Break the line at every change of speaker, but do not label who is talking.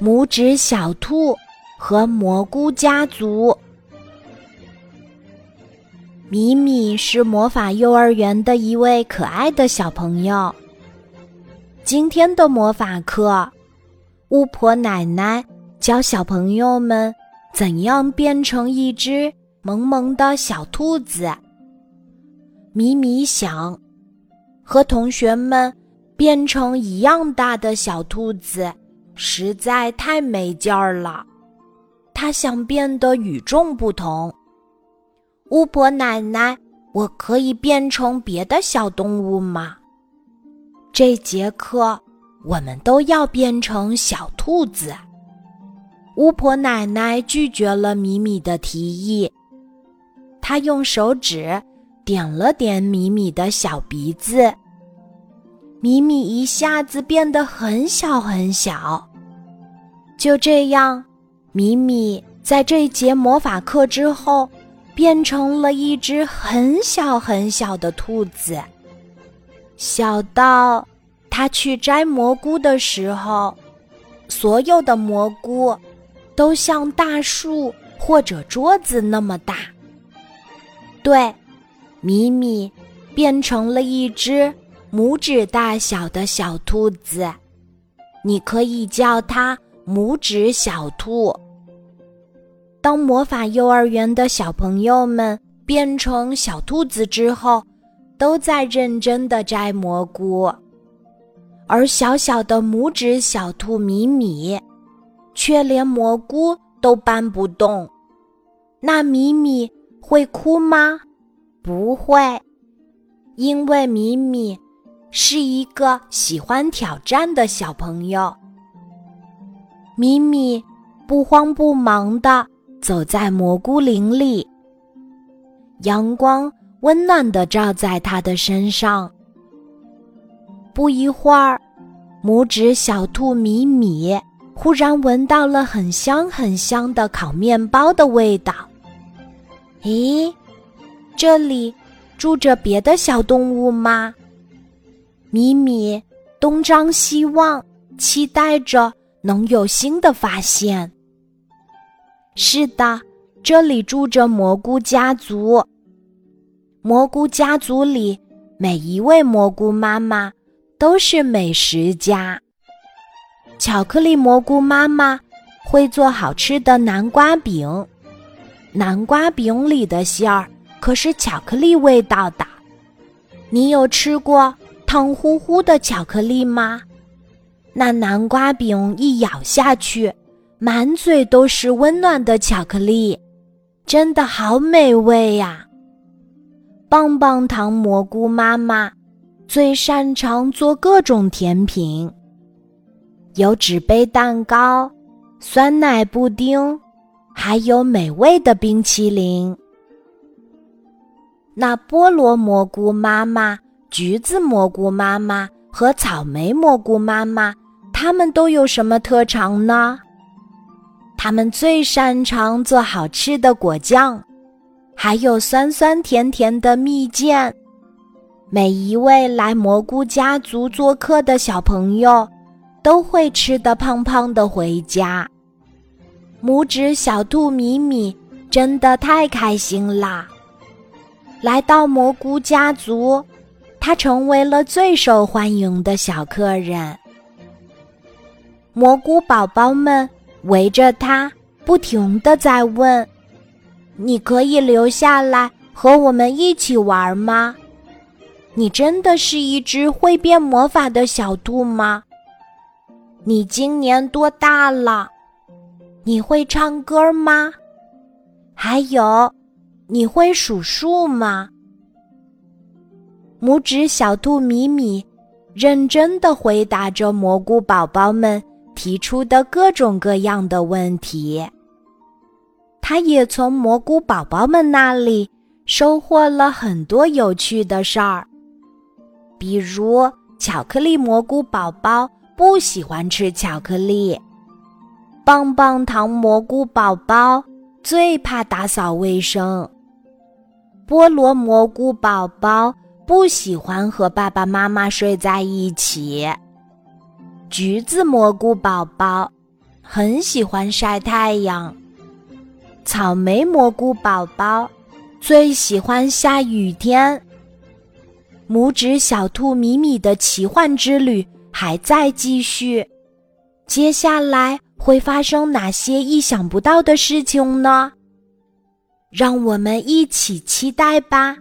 拇指小兔和蘑菇家族。米米是魔法幼儿园的一位可爱的小朋友。今天的魔法课，巫婆奶奶教小朋友们怎样变成一只萌萌的小兔子。米米想和同学们变成一样大的小兔子。实在太没劲儿了，他想变得与众不同。巫婆奶奶，我可以变成别的小动物吗？这节课我们都要变成小兔子。巫婆奶奶拒绝了米米的提议，她用手指点了点米米的小鼻子。米米一下子变得很小很小。就这样，米米在这节魔法课之后，变成了一只很小很小的兔子。小到他去摘蘑菇的时候，所有的蘑菇都像大树或者桌子那么大。对，米米变成了一只。拇指大小的小兔子，你可以叫它拇指小兔。当魔法幼儿园的小朋友们变成小兔子之后，都在认真的摘蘑菇，而小小的拇指小兔米米却连蘑菇都搬不动。那米米会哭吗？不会，因为米米。是一个喜欢挑战的小朋友。米米不慌不忙地走在蘑菇林里，阳光温暖地照在他的身上。不一会儿，拇指小兔米米忽然闻到了很香很香的烤面包的味道。咦，这里住着别的小动物吗？米米东张西望，期待着能有新的发现。是的，这里住着蘑菇家族。蘑菇家族里每一位蘑菇妈妈都是美食家。巧克力蘑菇妈妈会做好吃的南瓜饼，南瓜饼里的馅儿可是巧克力味道的。你有吃过？胖乎乎的巧克力吗？那南瓜饼一咬下去，满嘴都是温暖的巧克力，真的好美味呀！棒棒糖蘑菇妈妈最擅长做各种甜品，有纸杯蛋糕、酸奶布丁，还有美味的冰淇淋。那菠萝蘑菇妈妈。橘子蘑菇妈妈和草莓蘑菇妈妈，他们都有什么特长呢？他们最擅长做好吃的果酱，还有酸酸甜甜的蜜饯。每一位来蘑菇家族做客的小朋友，都会吃得胖胖的回家。拇指小兔米米真的太开心啦！来到蘑菇家族。他成为了最受欢迎的小客人。蘑菇宝宝们围着他，不停的在问：“你可以留下来和我们一起玩吗？你真的是一只会变魔法的小兔吗？你今年多大了？你会唱歌吗？还有，你会数数吗？”拇指小兔米米认真的回答着蘑菇宝宝们提出的各种各样的问题。他也从蘑菇宝宝们那里收获了很多有趣的事儿，比如巧克力蘑菇宝宝不喜欢吃巧克力，棒棒糖蘑菇宝宝最怕打扫卫生，菠萝蘑菇宝宝。不喜欢和爸爸妈妈睡在一起。橘子蘑菇宝宝很喜欢晒太阳。草莓蘑菇宝宝最喜欢下雨天。拇指小兔米米的奇幻之旅还在继续，接下来会发生哪些意想不到的事情呢？让我们一起期待吧。